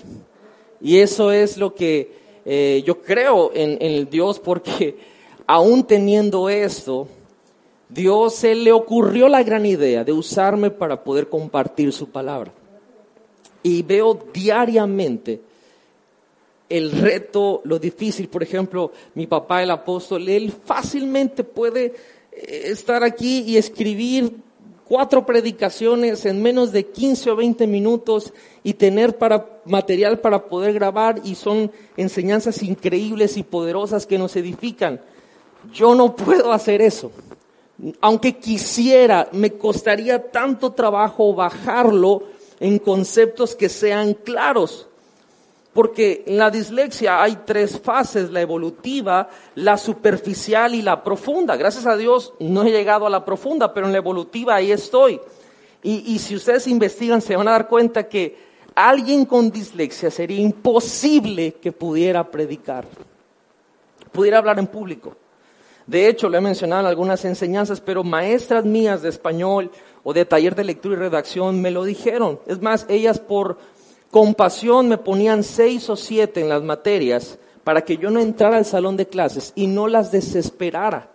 Speaker 1: Y eso es lo que eh, yo creo en, en el Dios porque aún teniendo esto, Dios se le ocurrió la gran idea de usarme para poder compartir su palabra. Y veo diariamente el reto, lo difícil. Por ejemplo, mi papá, el apóstol, él fácilmente puede eh, estar aquí y escribir cuatro predicaciones en menos de 15 o 20 minutos y tener para, material para poder grabar y son enseñanzas increíbles y poderosas que nos edifican. Yo no puedo hacer eso aunque quisiera, me costaría tanto trabajo bajarlo en conceptos que sean claros. Porque en la dislexia hay tres fases, la evolutiva, la superficial y la profunda. Gracias a Dios no he llegado a la profunda, pero en la evolutiva ahí estoy. Y, y si ustedes investigan se van a dar cuenta que alguien con dislexia sería imposible que pudiera predicar, pudiera hablar en público. De hecho, lo he mencionado en algunas enseñanzas, pero maestras mías de español o de taller de lectura y redacción me lo dijeron. Es más, ellas por compasión me ponían seis o siete en las materias para que yo no entrara al salón de clases y no las desesperara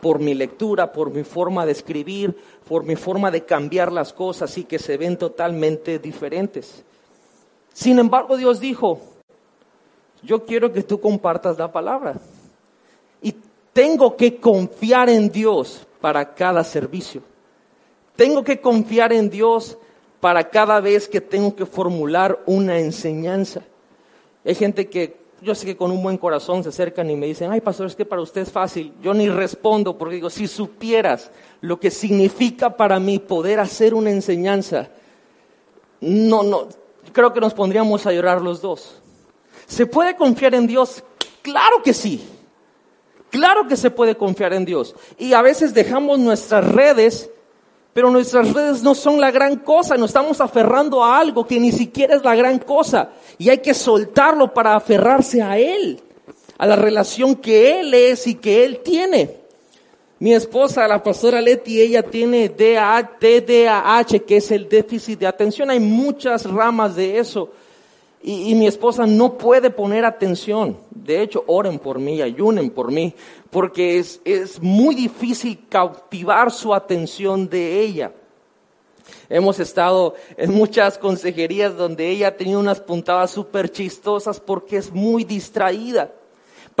Speaker 1: por mi lectura, por mi forma de escribir, por mi forma de cambiar las cosas y que se ven totalmente diferentes. Sin embargo, Dios dijo, yo quiero que tú compartas la palabra. Y tengo que confiar en Dios para cada servicio. Tengo que confiar en Dios para cada vez que tengo que formular una enseñanza. Hay gente que yo sé que con un buen corazón se acercan y me dicen, ay pastor, es que para usted es fácil. Yo ni respondo porque digo, si supieras lo que significa para mí poder hacer una enseñanza, no, no, creo que nos pondríamos a llorar los dos. ¿Se puede confiar en Dios? Claro que sí. Claro que se puede confiar en Dios. Y a veces dejamos nuestras redes, pero nuestras redes no son la gran cosa. Nos estamos aferrando a algo que ni siquiera es la gran cosa. Y hay que soltarlo para aferrarse a Él. a la relación que Él es y que Él tiene. Mi esposa, la pastora Leti, ella tiene TDAH, que es el déficit de atención. Hay muchas ramas de eso. Y, mi esposa no puede poner atención. De hecho, oren por mí, ayunen por mí, porque es, es muy difícil cautivar su atención de ella. Hemos estado en muchas consejerías donde ella ha tenido unas puntadas súper chistosas porque es muy distraída.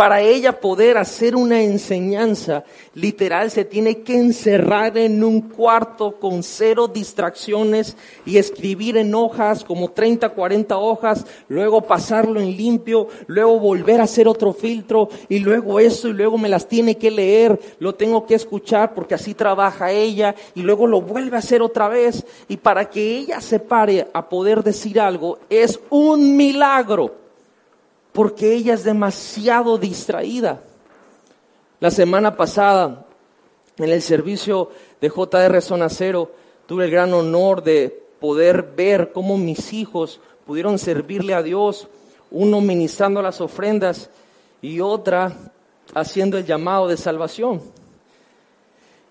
Speaker 1: Para ella poder hacer una enseñanza literal se tiene que encerrar en un cuarto con cero distracciones y escribir en hojas como 30, 40 hojas, luego pasarlo en limpio, luego volver a hacer otro filtro y luego eso y luego me las tiene que leer, lo tengo que escuchar porque así trabaja ella y luego lo vuelve a hacer otra vez. Y para que ella se pare a poder decir algo es un milagro porque ella es demasiado distraída. La semana pasada, en el servicio de JR Zona Cero, tuve el gran honor de poder ver cómo mis hijos pudieron servirle a Dios, uno ministrando las ofrendas y otra haciendo el llamado de salvación.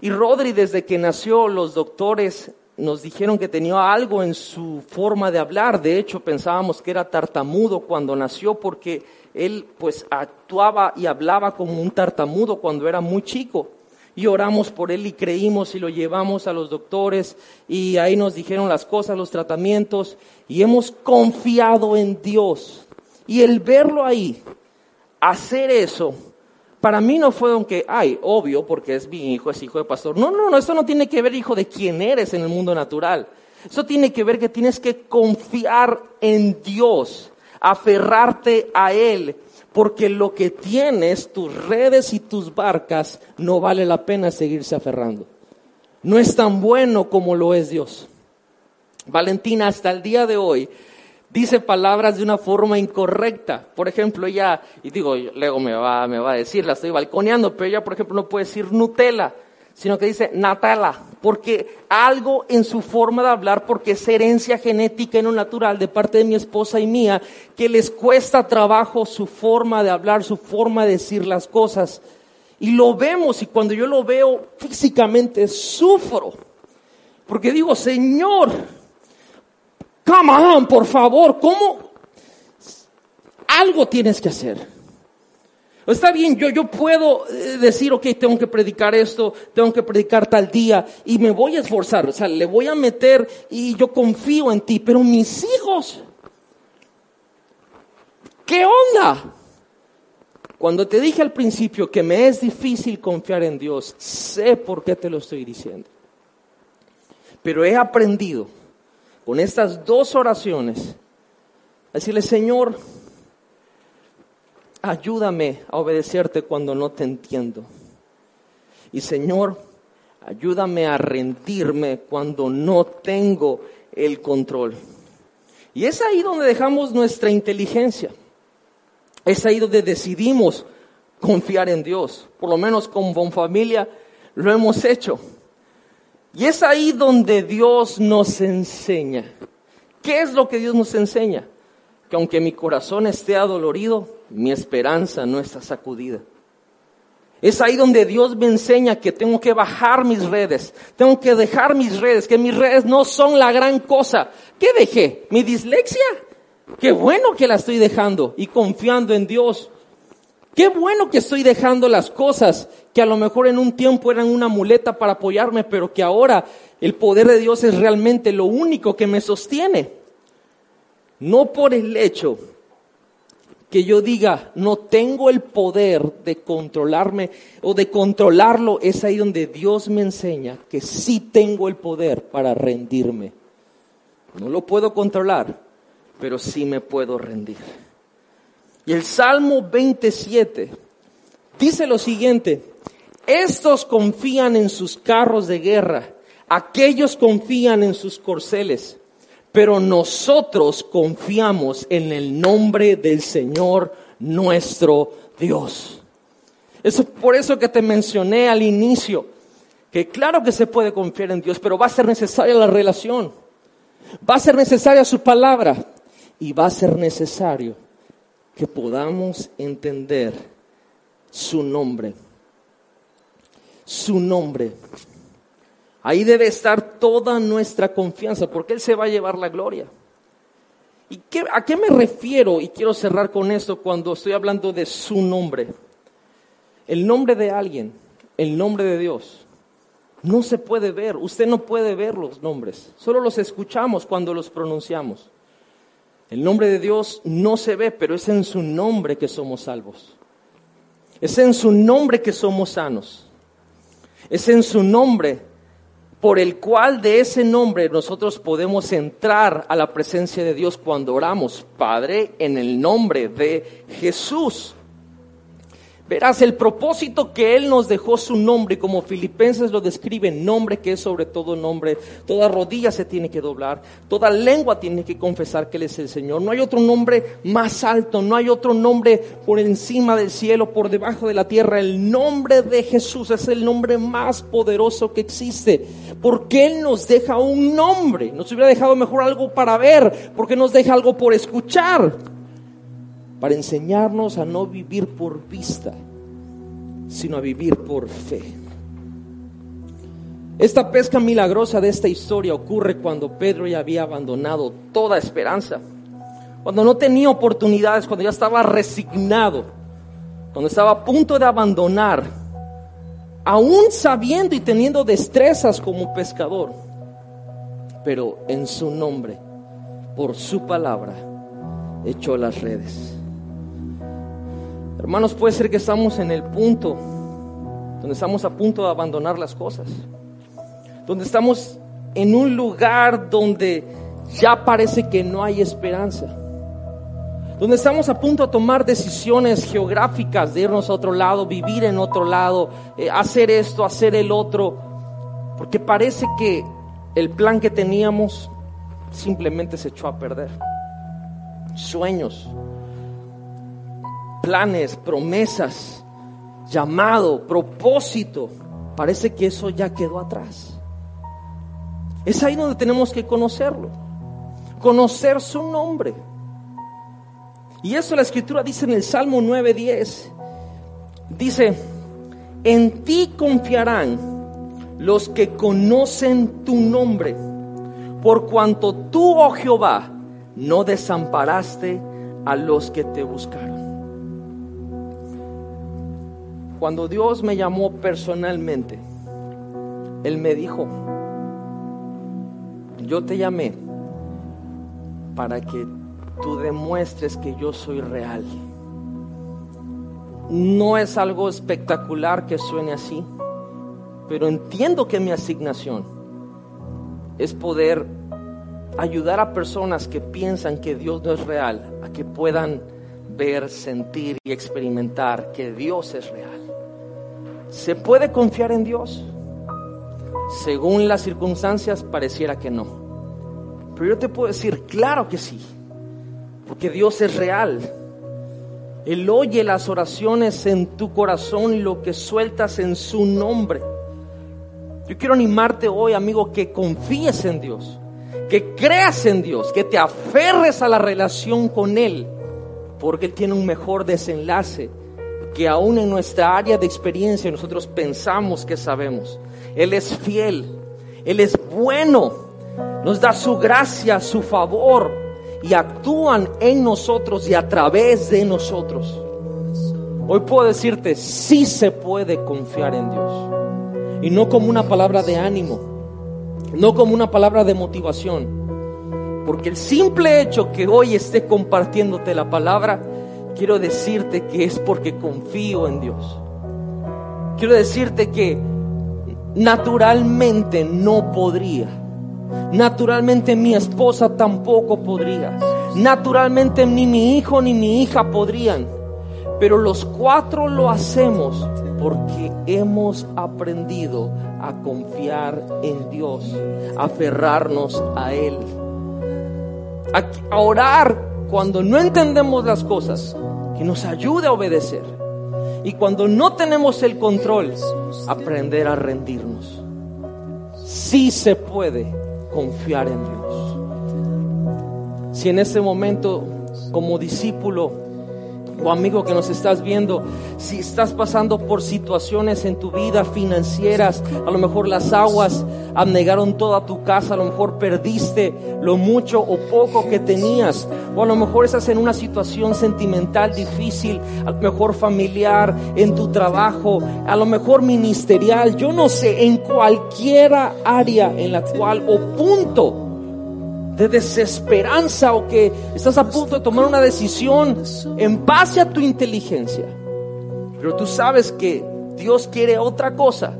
Speaker 1: Y Rodri, desde que nació, los doctores nos dijeron que tenía algo en su forma de hablar. De hecho, pensábamos que era tartamudo cuando nació porque él pues actuaba y hablaba como un tartamudo cuando era muy chico. Y oramos por él y creímos y lo llevamos a los doctores y ahí nos dijeron las cosas, los tratamientos y hemos confiado en Dios. Y el verlo ahí, hacer eso, para mí no fue aunque, ay, obvio, porque es mi hijo, es hijo de pastor. No, no, no, esto no tiene que ver, hijo, de quién eres en el mundo natural. Eso tiene que ver que tienes que confiar en Dios, aferrarte a Él, porque lo que tienes, tus redes y tus barcas, no vale la pena seguirse aferrando. No es tan bueno como lo es Dios. Valentina, hasta el día de hoy, dice palabras de una forma incorrecta. Por ejemplo, ella, y digo, luego me va, me va a decir, la estoy balconeando, pero ella, por ejemplo, no puede decir Nutella, sino que dice Natala, porque algo en su forma de hablar, porque es herencia genética y no natural de parte de mi esposa y mía, que les cuesta trabajo su forma de hablar, su forma de decir las cosas. Y lo vemos, y cuando yo lo veo físicamente, sufro. Porque digo, Señor, Come por favor, ¿cómo? Algo tienes que hacer. Está bien, yo, yo puedo eh, decir, ok, tengo que predicar esto, tengo que predicar tal día y me voy a esforzar, o sea, le voy a meter y yo confío en ti, pero mis hijos, ¿qué onda? Cuando te dije al principio que me es difícil confiar en Dios, sé por qué te lo estoy diciendo. Pero he aprendido con estas dos oraciones, decirle, Señor, ayúdame a obedecerte cuando no te entiendo. Y Señor, ayúdame a rendirme cuando no tengo el control. Y es ahí donde dejamos nuestra inteligencia. Es ahí donde decidimos confiar en Dios. Por lo menos como familia lo hemos hecho. Y es ahí donde Dios nos enseña. ¿Qué es lo que Dios nos enseña? Que aunque mi corazón esté adolorido, mi esperanza no está sacudida. Es ahí donde Dios me enseña que tengo que bajar mis redes, tengo que dejar mis redes, que mis redes no son la gran cosa. ¿Qué dejé? ¿Mi dislexia? Qué bueno que la estoy dejando y confiando en Dios. Qué bueno que estoy dejando las cosas que a lo mejor en un tiempo eran una muleta para apoyarme, pero que ahora el poder de Dios es realmente lo único que me sostiene. No por el hecho que yo diga, no tengo el poder de controlarme o de controlarlo, es ahí donde Dios me enseña que sí tengo el poder para rendirme. No lo puedo controlar, pero sí me puedo rendir. Y el Salmo 27 dice lo siguiente, estos confían en sus carros de guerra, aquellos confían en sus corceles, pero nosotros confiamos en el nombre del Señor nuestro Dios. Es por eso que te mencioné al inicio, que claro que se puede confiar en Dios, pero va a ser necesaria la relación, va a ser necesaria su palabra y va a ser necesario que podamos entender su nombre. Su nombre. Ahí debe estar toda nuestra confianza, porque Él se va a llevar la gloria. ¿Y qué, a qué me refiero? Y quiero cerrar con esto cuando estoy hablando de su nombre. El nombre de alguien, el nombre de Dios, no se puede ver. Usted no puede ver los nombres, solo los escuchamos cuando los pronunciamos. El nombre de Dios no se ve, pero es en su nombre que somos salvos. Es en su nombre que somos sanos. Es en su nombre por el cual de ese nombre nosotros podemos entrar a la presencia de Dios cuando oramos, Padre, en el nombre de Jesús. Verás, el propósito que Él nos dejó su nombre, como Filipenses lo describe, nombre que es sobre todo nombre, toda rodilla se tiene que doblar, toda lengua tiene que confesar que Él es el Señor. No hay otro nombre más alto, no hay otro nombre por encima del cielo, por debajo de la tierra. El nombre de Jesús es el nombre más poderoso que existe, porque Él nos deja un nombre. Nos hubiera dejado mejor algo para ver, porque nos deja algo por escuchar para enseñarnos a no vivir por vista, sino a vivir por fe. Esta pesca milagrosa de esta historia ocurre cuando Pedro ya había abandonado toda esperanza, cuando no tenía oportunidades, cuando ya estaba resignado, cuando estaba a punto de abandonar, aún sabiendo y teniendo destrezas como pescador, pero en su nombre, por su palabra, echó las redes. Hermanos, puede ser que estamos en el punto donde estamos a punto de abandonar las cosas, donde estamos en un lugar donde ya parece que no hay esperanza, donde estamos a punto de tomar decisiones geográficas, de irnos a otro lado, vivir en otro lado, eh, hacer esto, hacer el otro, porque parece que el plan que teníamos simplemente se echó a perder. Sueños, planes, promesas, llamado, propósito, parece que eso ya quedó atrás. Es ahí donde tenemos que conocerlo, conocer su nombre. Y eso la escritura dice en el Salmo 9:10. Dice, en ti confiarán los que conocen tu nombre, por cuanto tú, oh Jehová, no desamparaste a los que te buscaron. Cuando Dios me llamó personalmente, Él me dijo, yo te llamé para que tú demuestres que yo soy real. No es algo espectacular que suene así, pero entiendo que mi asignación es poder ayudar a personas que piensan que Dios no es real, a que puedan ver, sentir y experimentar que Dios es real. ¿Se puede confiar en Dios? Según las circunstancias pareciera que no. Pero yo te puedo decir, claro que sí, porque Dios es real. Él oye las oraciones en tu corazón y lo que sueltas en su nombre. Yo quiero animarte hoy, amigo, que confíes en Dios, que creas en Dios, que te aferres a la relación con Él, porque Él tiene un mejor desenlace que aún en nuestra área de experiencia nosotros pensamos que sabemos. Él es fiel, Él es bueno, nos da su gracia, su favor y actúan en nosotros y a través de nosotros. Hoy puedo decirte, sí se puede confiar en Dios. Y no como una palabra de ánimo, no como una palabra de motivación. Porque el simple hecho que hoy esté compartiéndote la palabra quiero decirte que es porque confío en Dios. Quiero decirte que naturalmente no podría. Naturalmente mi esposa tampoco podría. Naturalmente ni mi hijo ni mi hija podrían. Pero los cuatro lo hacemos porque hemos aprendido a confiar en Dios, a aferrarnos a Él, a, orar cuando no entendemos las cosas, que nos ayude a obedecer. Y cuando no tenemos el control, aprender a rendirnos. Sí se puede confiar en Dios. Si en este momento, como discípulo, o amigo que nos estás viendo, si estás pasando por situaciones en tu vida financieras, a lo mejor las aguas abnegaron toda tu casa, a lo mejor perdiste lo mucho o poco que tenías, o a lo mejor estás en una situación sentimental difícil, a lo mejor familiar, en tu trabajo, a lo mejor ministerial, yo no sé, en cualquiera área en la cual o punto de desesperanza o que estás a punto de tomar una decisión en base a tu inteligencia. Pero tú sabes que Dios quiere otra cosa.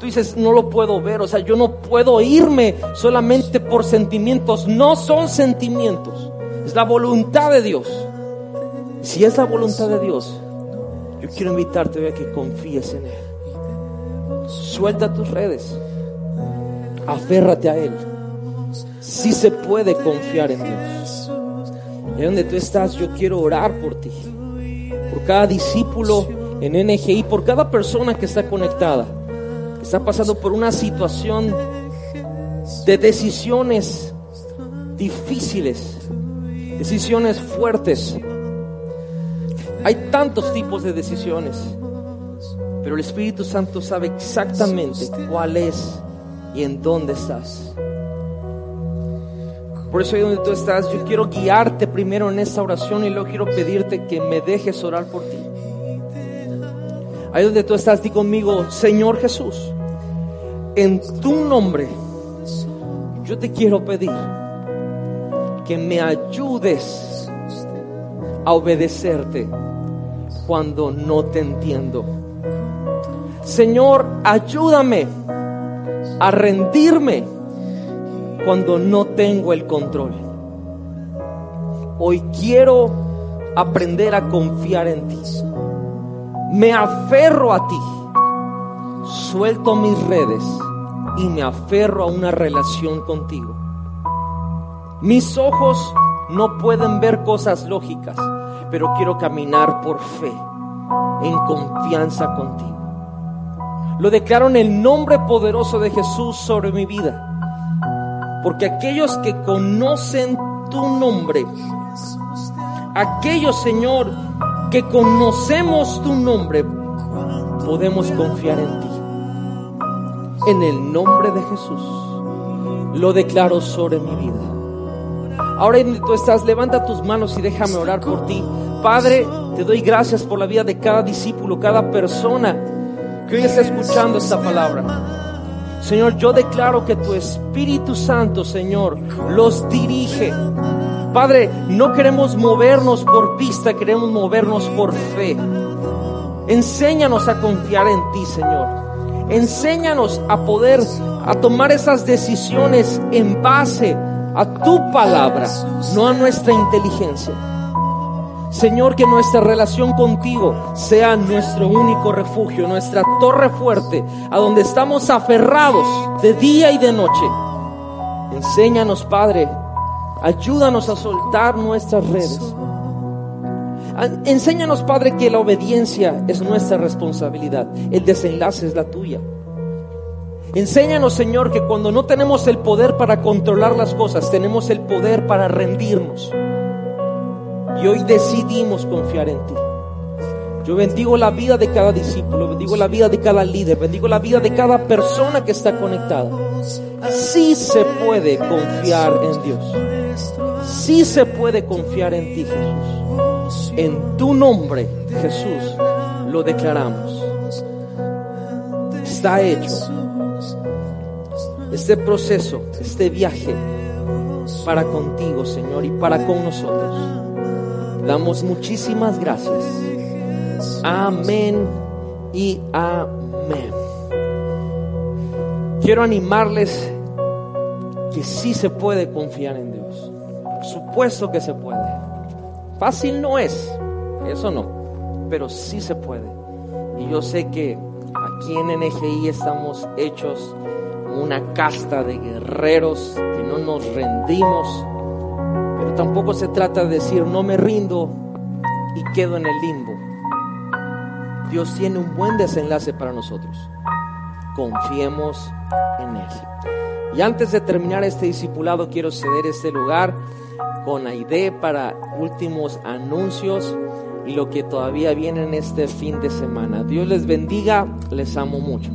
Speaker 1: Tú dices, no lo puedo ver, o sea, yo no puedo irme solamente por sentimientos. No son sentimientos, es la voluntad de Dios. Si es la voluntad de Dios, yo quiero invitarte a que confíes en Él. Suelta tus redes, aférrate a Él sí se puede confiar en Dios. Y donde tú estás, yo quiero orar por ti, por cada discípulo en NGI, por cada persona que está conectada, que está pasando por una situación de decisiones difíciles, decisiones fuertes. Hay tantos tipos de decisiones, pero el Espíritu Santo sabe exactamente cuál es y en dónde estás. Por eso ahí donde tú estás, yo quiero guiarte primero en esta oración y luego quiero pedirte que me dejes orar por ti. Ahí donde tú estás, di conmigo, Señor Jesús, en tu nombre, yo te quiero pedir que me ayudes a obedecerte cuando no te entiendo. Señor, ayúdame a rendirme cuando no tengo el control. Hoy quiero aprender a confiar en ti. Me aferro a ti. Suelto mis redes y me aferro a una relación contigo. Mis ojos no pueden ver cosas lógicas, pero quiero caminar por fe, en confianza contigo. Lo declaro en el nombre poderoso de Jesús sobre mi vida porque aquellos que conocen tu nombre, aquellos, Señor, que conocemos tu nombre, podemos confiar en ti. En el nombre de Jesús, lo declaro sobre mi vida. Ahora tú estás, levanta tus manos y déjame orar por ti. Padre, te doy gracias por la vida de cada discípulo, cada persona que hoy está escuchando esta palabra. Señor, yo declaro que tu Espíritu Santo, Señor, los dirige. Padre, no queremos movernos por vista, queremos movernos por fe. Enséñanos a confiar en ti, Señor. Enséñanos a poder, a tomar esas decisiones en base a tu palabra, no a nuestra inteligencia. Señor, que nuestra relación contigo sea nuestro único refugio, nuestra torre fuerte, a donde estamos aferrados de día y de noche. Enséñanos, Padre, ayúdanos a soltar nuestras redes. Enséñanos, Padre, que la obediencia es nuestra responsabilidad, el desenlace es la tuya. Enséñanos, Señor, que cuando no tenemos el poder para controlar las cosas, tenemos el poder para rendirnos. Y hoy decidimos confiar en ti. Yo bendigo la vida de cada discípulo, bendigo la vida de cada líder, bendigo la vida de cada persona que está conectada. Sí se puede confiar en Dios. Sí se puede confiar en ti, Jesús. En tu nombre, Jesús, lo declaramos. Está hecho. Este proceso, este viaje para contigo, Señor, y para con nosotros. Damos muchísimas gracias. Amén y amén. Quiero animarles que sí se puede confiar en Dios. Por supuesto que se puede. Fácil no es, eso no, pero sí se puede. Y yo sé que aquí en NGI estamos hechos una casta de guerreros que no nos rendimos tampoco se trata de decir no me rindo y quedo en el limbo. Dios tiene un buen desenlace para nosotros. Confiemos en Él. Y antes de terminar este discipulado, quiero ceder este lugar con Aide para últimos anuncios y lo que todavía viene en este fin de semana. Dios les bendiga, les amo mucho.